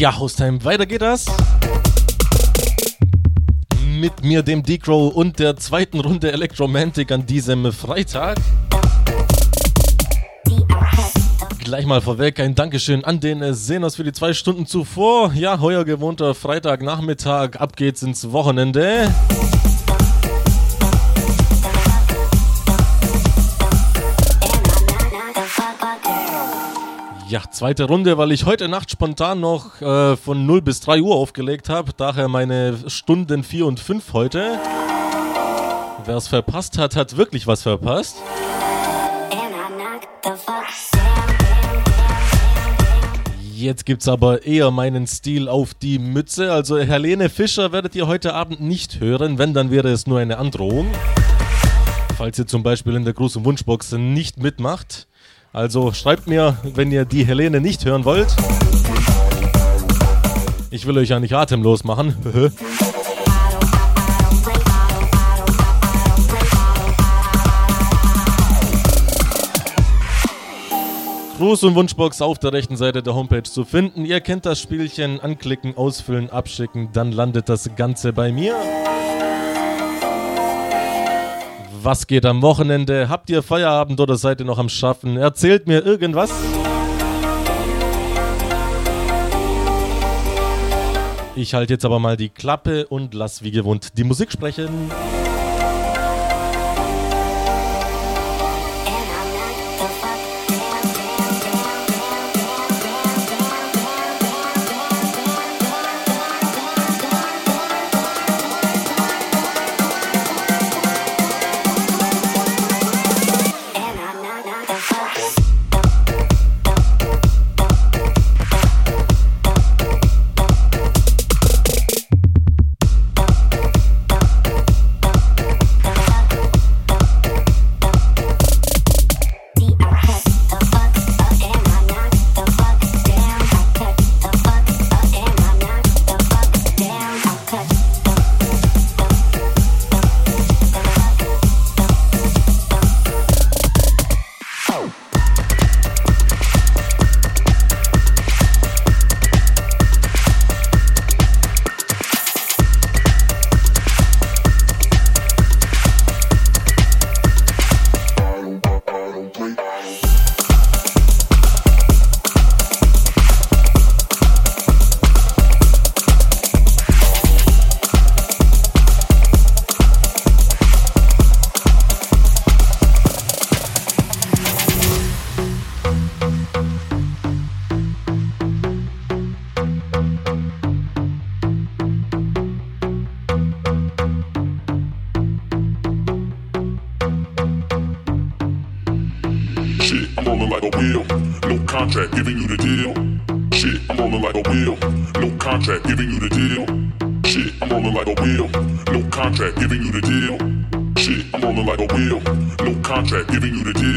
Ja, Hostime, weiter geht das. Mit mir, dem Decrow und der zweiten Runde Electromantic an diesem Freitag. Gleich mal vorweg ein Dankeschön an den Senos für die zwei Stunden zuvor. Ja, heuer gewohnter Freitagnachmittag, ab geht's ins Wochenende. Ja, zweite Runde, weil ich heute Nacht spontan noch äh, von 0 bis 3 Uhr aufgelegt habe. Daher meine Stunden 4 und 5 heute. Wer es verpasst hat, hat wirklich was verpasst. Jetzt gibt's aber eher meinen Stil auf die Mütze. Also Helene Fischer werdet ihr heute Abend nicht hören. Wenn, dann wäre es nur eine Androhung. Falls ihr zum Beispiel in der großen Wunschbox nicht mitmacht. Also schreibt mir, wenn ihr die Helene nicht hören wollt. Ich will euch ja nicht atemlos machen. Gruß und Wunschbox auf der rechten Seite der Homepage zu finden. Ihr kennt das Spielchen. Anklicken, ausfüllen, abschicken. Dann landet das Ganze bei mir. Was geht am Wochenende? Habt ihr Feierabend oder seid ihr noch am Schaffen? Erzählt mir irgendwas. Ich halte jetzt aber mal die Klappe und lass wie gewohnt die Musik sprechen. contract, giving you the deal. Shit, I'm rolling like a wheel. No contract, giving you the deal.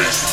Texas.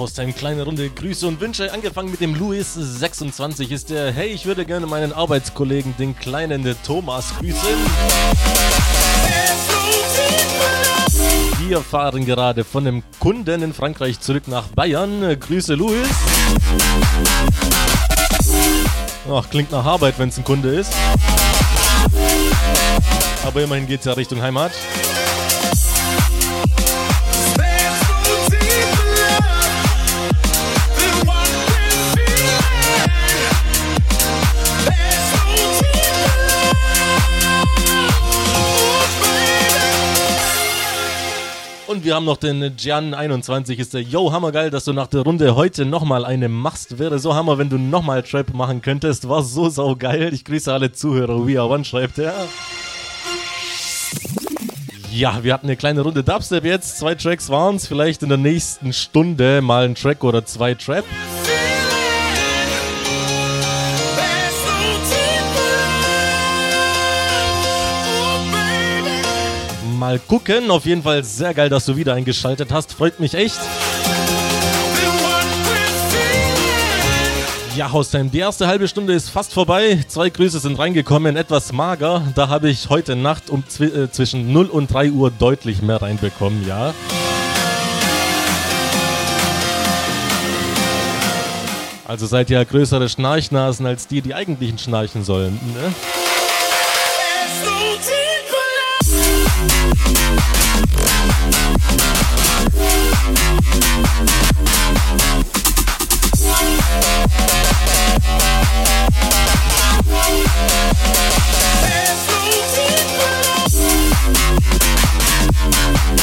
Ja, aus eine kleine Runde Grüße und Wünsche. Angefangen mit dem Louis26 ist der, hey, ich würde gerne meinen Arbeitskollegen, den kleinen Thomas, grüßen. Wir fahren gerade von einem Kunden in Frankreich zurück nach Bayern. Grüße, Louis. Ach, klingt nach Arbeit, wenn es ein Kunde ist. Aber immerhin geht's ja Richtung Heimat. Und wir haben noch den Gian21, ist der Yo, hammergeil, dass du nach der Runde heute nochmal eine machst. Wäre so hammer, wenn du nochmal Trap machen könntest. War so saugeil. Ich grüße alle Zuhörer. We are one, schreibt er. Ja, wir hatten eine kleine Runde Dubstep jetzt. Zwei Tracks waren es. Vielleicht in der nächsten Stunde mal ein Track oder zwei Trap. Mal gucken. Auf jeden Fall sehr geil, dass du wieder eingeschaltet hast. Freut mich echt. Ja, Haustime, die erste halbe Stunde ist fast vorbei. Zwei Grüße sind reingekommen, etwas mager. Da habe ich heute Nacht um äh, zwischen 0 und 3 Uhr deutlich mehr reinbekommen, ja. Also seid ihr größere Schnarchnasen als die, die eigentlichen schnarchen sollen, ne? Thank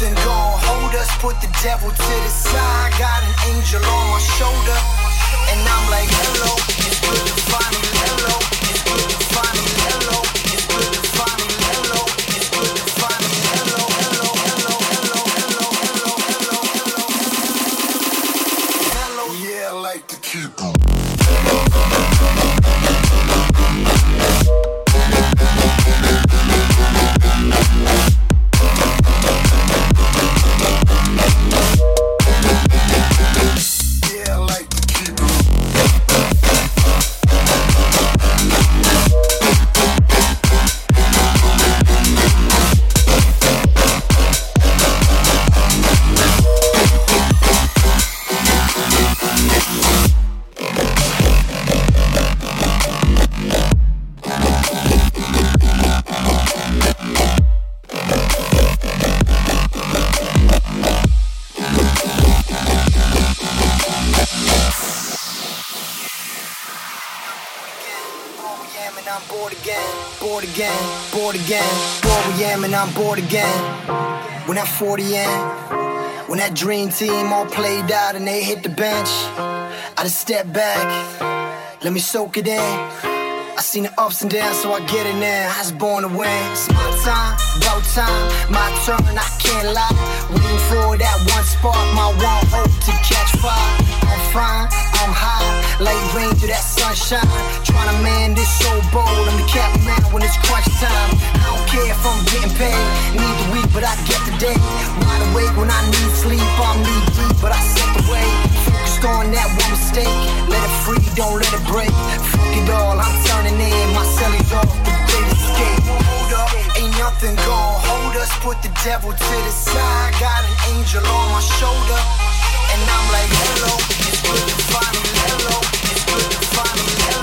nothing gonna hold us. Put the devil to the side. Got an angel on my shoulder. And I'm like, hello, it's good to finally hello. It's good bored again. When that 40 in, when that dream team all played out and they hit the bench, I just step back, let me soak it in. I seen the ups and downs, so I get it now. I was born to win. It's my time, about time, my turn. I can't lie. Waiting for that one spark, my one hope to catch fire. Fine, I'm high, like rain through that sunshine. Trying to man this so bold. I'm the captain man when it's crunch time. I don't care if I'm getting paid. Need the week, but I get the day. Wide awake when I need sleep. I'm knee deep, but I set the way. Focused on that one mistake. Let it free, don't let it break. Fuck it all, I'm turning in. My cellies off the great escape. Ain't nothing gonna hold us. Put the devil to the side. Got an angel on my shoulder. And I'm like, hello, it's good to finally hello. It's good to finally hello.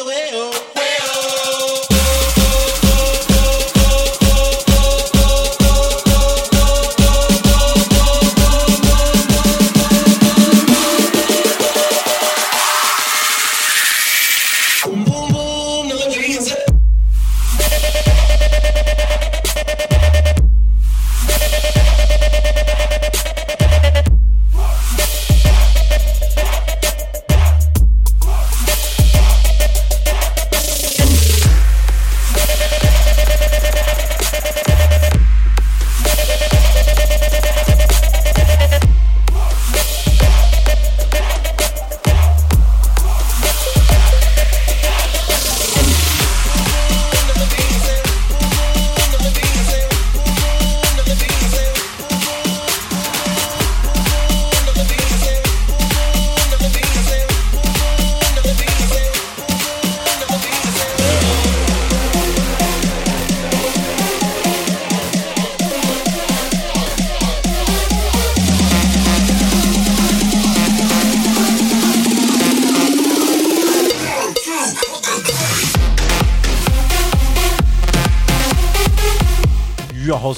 away.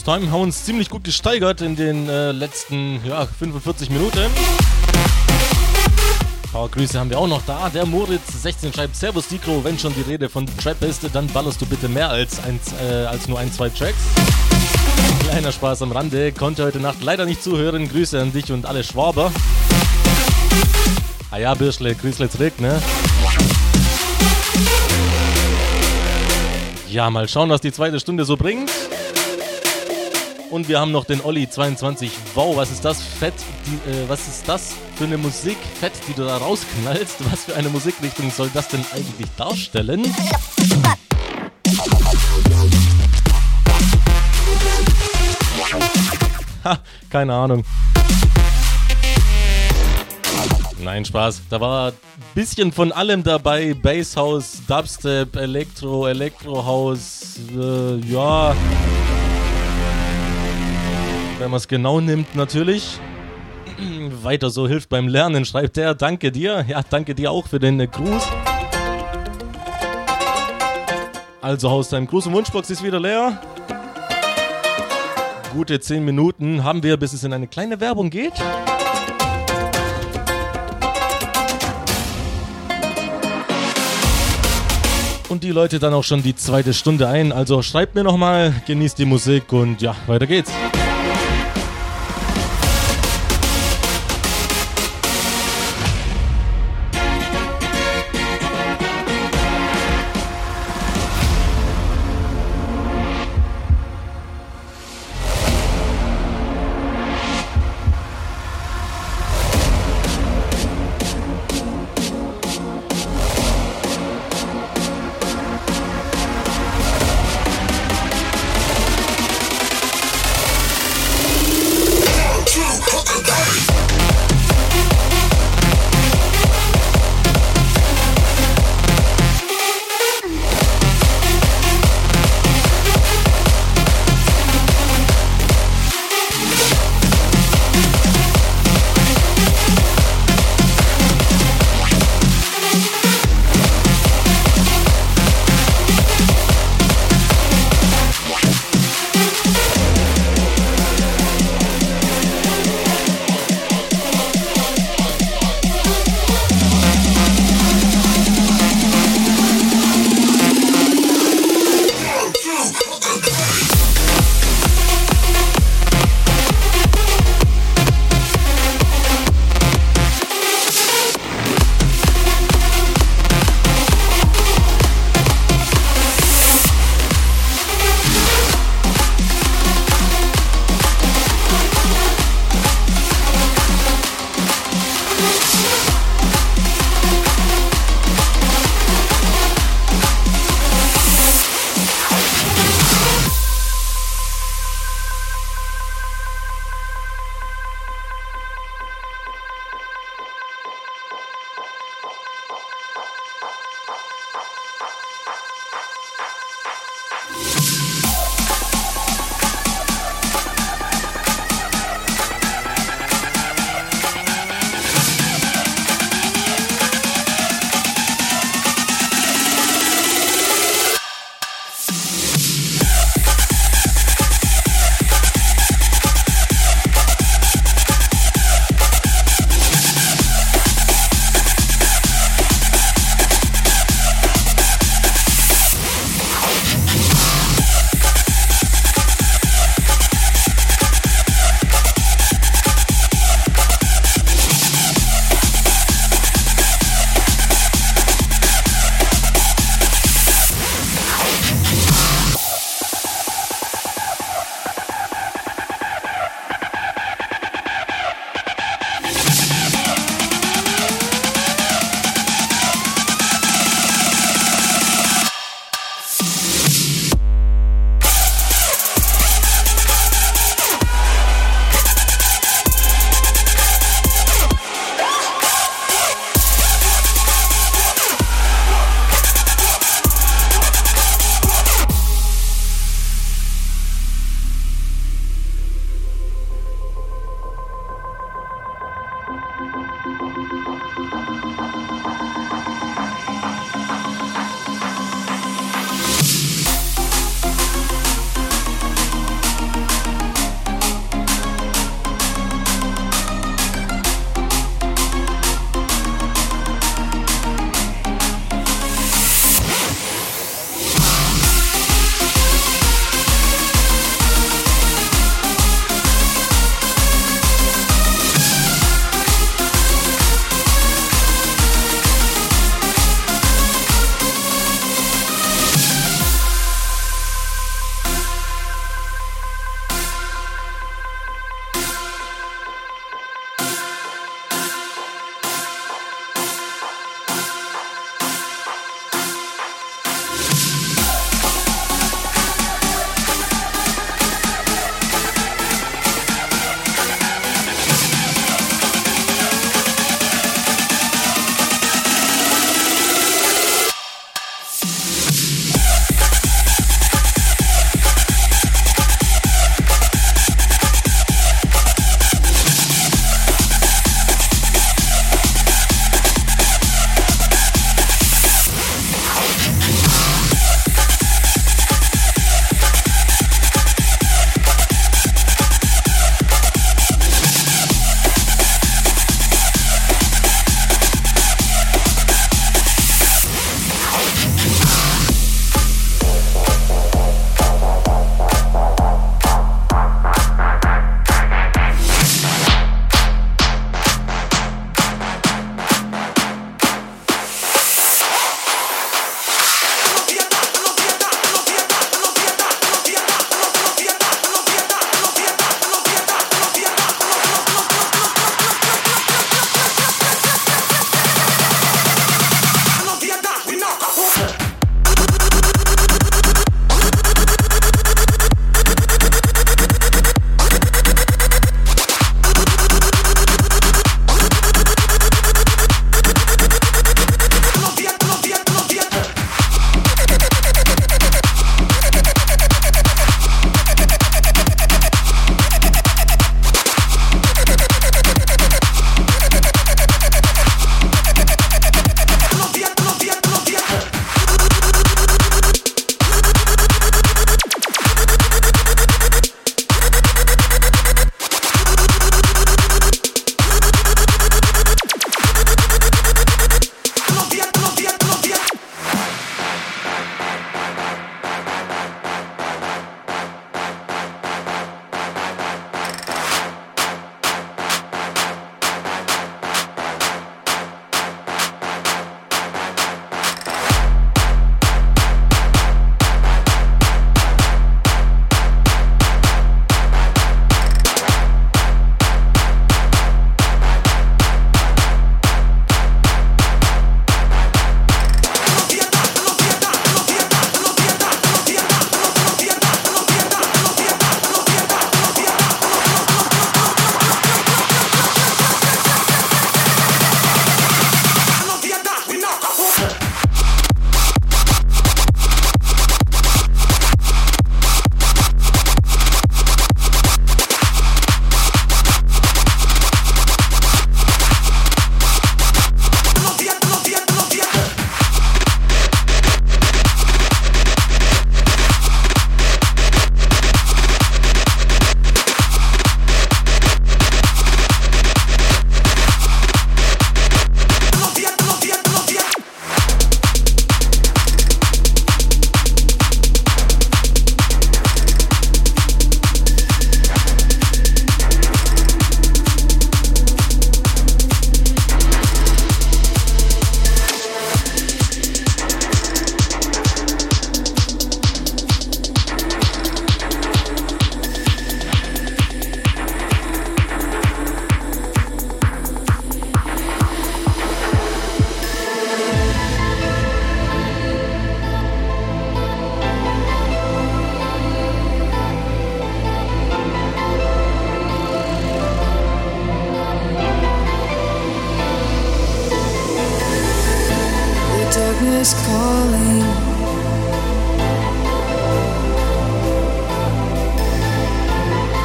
Ja, Haustime haben uns ziemlich gut gesteigert in den äh, letzten ja, 45 Minuten. Ein paar Grüße haben wir auch noch da. Der Moritz16 schreibt Servus Dikro, wenn schon die Rede von Trap ist, dann ballerst du bitte mehr als, eins, äh, als nur ein, zwei Tracks. Kleiner Spaß am Rande, konnte heute Nacht leider nicht zuhören. Grüße an dich und alle Schwaber. Ah ja, Birschle, Grüßle zurück, ne? Ja, mal schauen, was die zweite Stunde so bringt. Und wir haben noch den Olli 22. Wow, was ist das? Fett, die, äh, was ist das für eine Musik? Fett, die du da rausknallst. Was für eine Musikrichtung soll das denn eigentlich darstellen? Ha, keine Ahnung. Nein, Spaß. Da war ein bisschen von allem dabei. Basshouse, Dubstep, Elektro, Elektrohaus, äh, ja. Wenn man es genau nimmt, natürlich. Weiter so hilft beim Lernen, schreibt er. Danke dir. Ja, danke dir auch für den äh, Gruß. Also, Haus, dein Gruß- und Wunschbox ist wieder leer. Gute 10 Minuten haben wir, bis es in eine kleine Werbung geht. Und die Leute dann auch schon die zweite Stunde ein. Also schreibt mir nochmal, genießt die Musik und ja, weiter geht's. Darkness calling.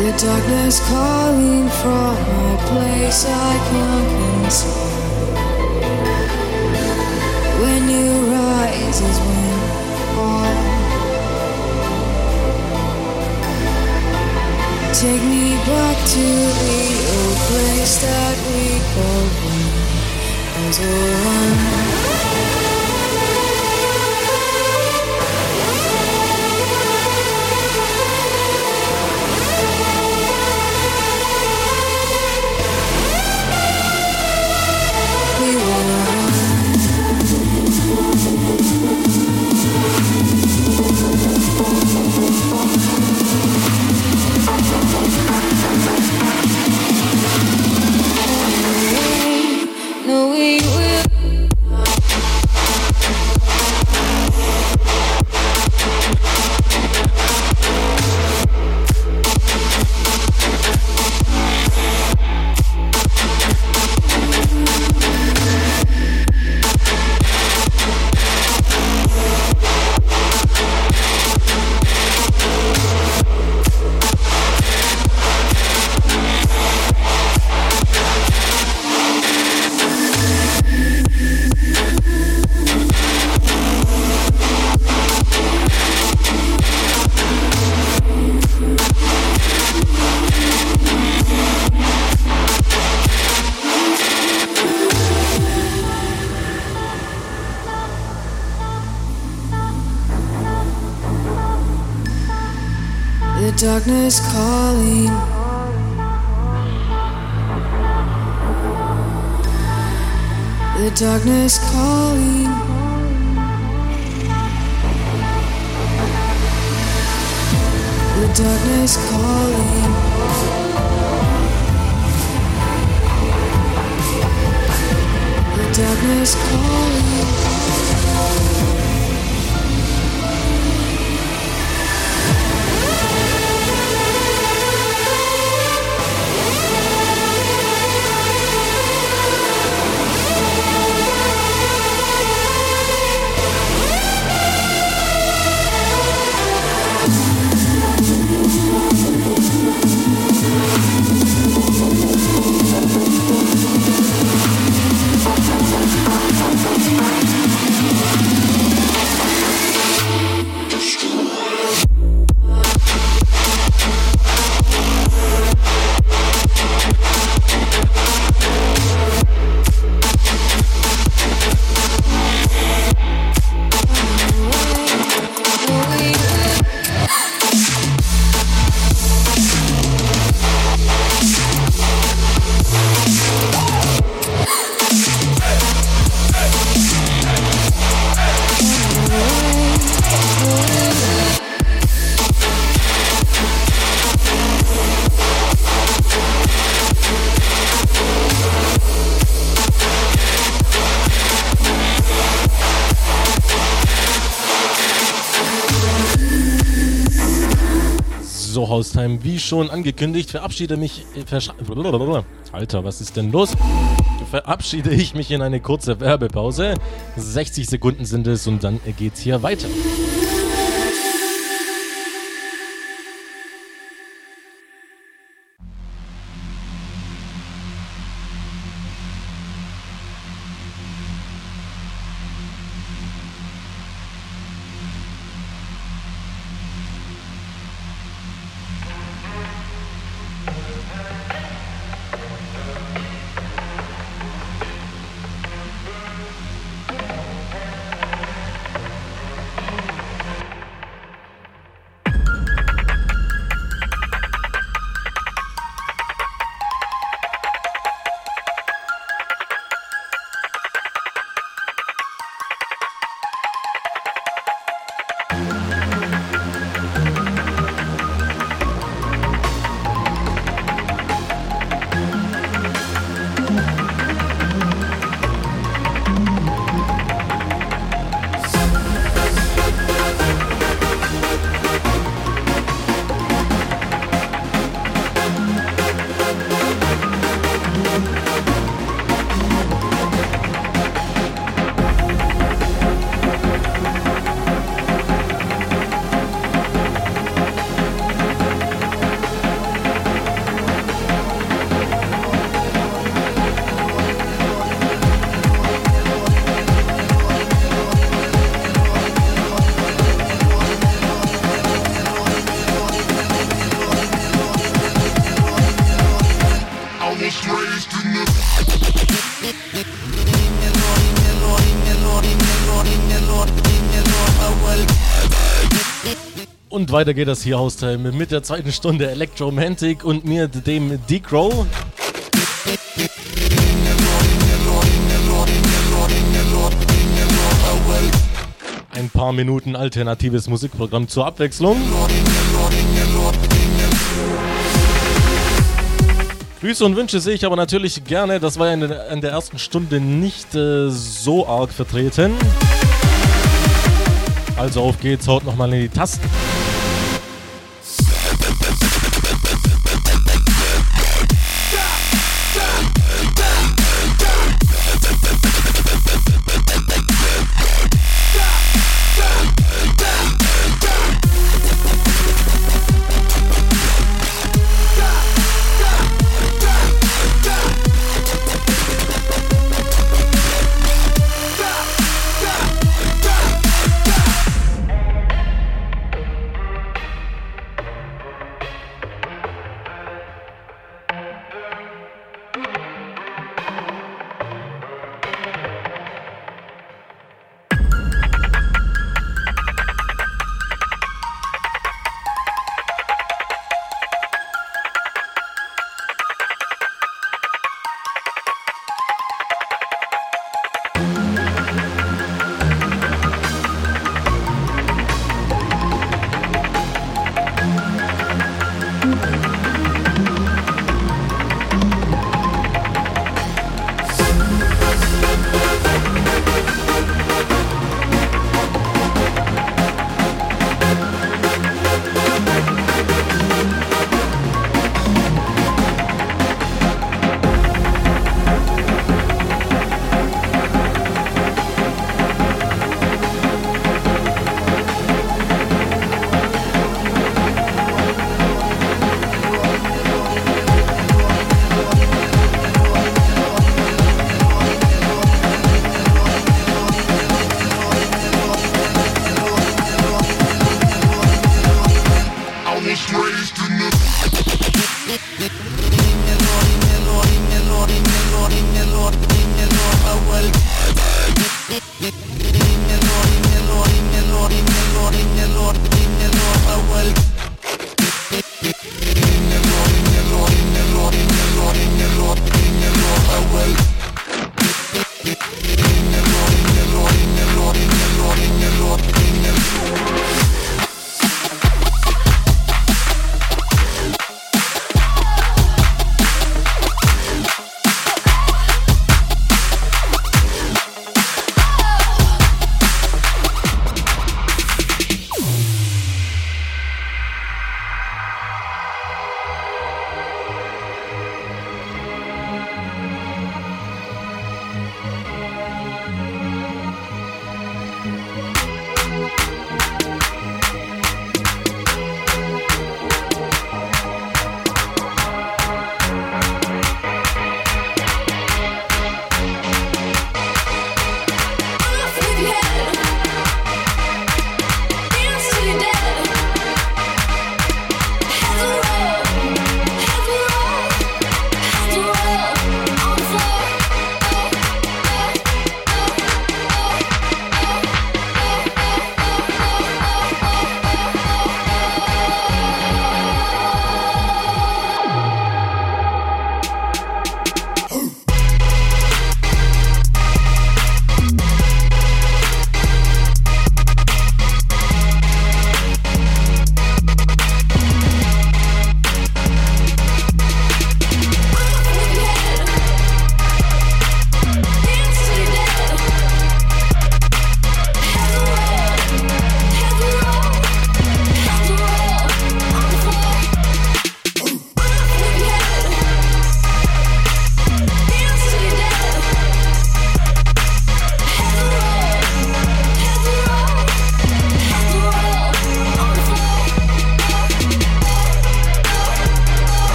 The darkness calling from a place I can't conceal. When you rise is when I fall. Take me back to the old place that we both were as one. Haustime, wie schon angekündigt, verabschiede mich. äh, Alter, was ist denn los? Verabschiede ich mich in eine kurze Werbepause. 60 Sekunden sind es und dann geht's hier weiter. Weiter geht das hier Haustime mit der zweiten Stunde Electromantic und mir, dem D-Crow. Ein paar Minuten alternatives Musikprogramm zur Abwechslung. Grüße und Wünsche sehe ich aber natürlich gerne. Das war ja in der, in der ersten Stunde nicht äh, so arg vertreten. Also auf geht's, haut nochmal in die Tasten.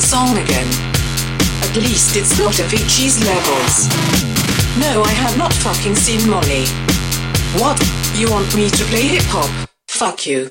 Song again. At least it's not Avicii's levels. No, I have not fucking seen Molly. What? You want me to play hip hop? Fuck you.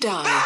To die. Die.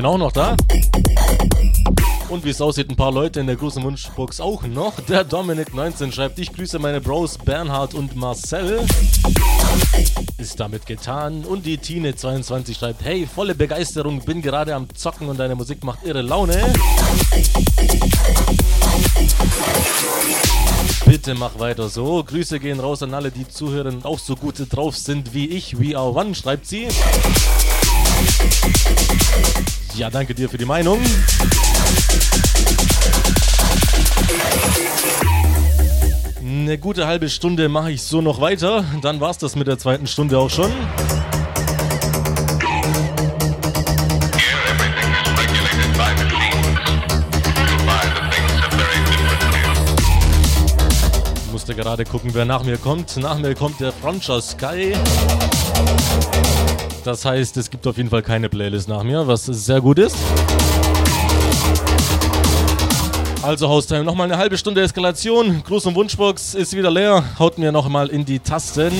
Bin auch noch da. Und wie es aussieht, ein paar Leute in der großen Wunschbox auch noch. Der Dominik19 schreibt, ich grüße meine Bros Bernhard und Marcel. Ist damit getan. Und die Tine22 schreibt, hey, volle Begeisterung, bin gerade am Zocken und deine Musik macht irre Laune. Bitte mach weiter so. Grüße gehen raus an alle, die zuhören und auch so gut drauf sind wie ich. We are one, schreibt sie. Ja, danke dir für die Meinung. Eine gute halbe Stunde mache ich so noch weiter. Dann war's das mit der zweiten Stunde auch schon. Musste gerade gucken, wer nach mir kommt. Nach mir kommt der Frontier Sky. Das heißt, es gibt auf jeden Fall keine Playlist nach mir, was sehr gut ist. Also Haustime, nochmal eine halbe Stunde Eskalation. Gruß und Wunschbox ist wieder leer. Haut mir nochmal in die Tasten.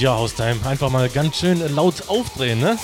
Und ja, Haustime, einfach mal ganz schön laut aufdrehen, ne?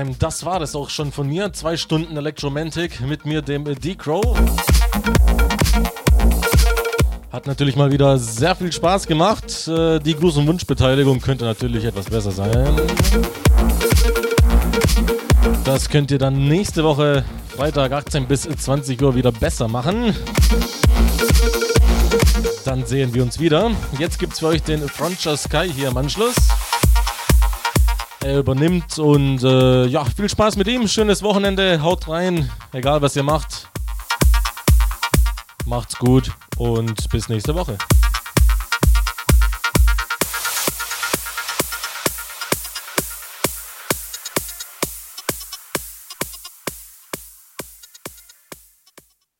Haustime, das war das auch schon von mir. Zwei Stunden Electromantic mit mir, dem D-Crow. Hat natürlich mal wieder sehr viel Spaß gemacht. Äh, Die Gruß- und Wunschbeteiligung könnte natürlich etwas besser sein. Das könnt ihr dann nächste Woche, Freitag 18 bis 20 Uhr, wieder besser machen. Dann sehen wir uns wieder. Jetzt gibt es für euch den Frontier Sky hier im Anschluss. Er übernimmt und äh, ja, viel Spaß mit ihm. Schönes Wochenende. Haut rein, egal was ihr macht. Macht's gut und bis nächste Woche.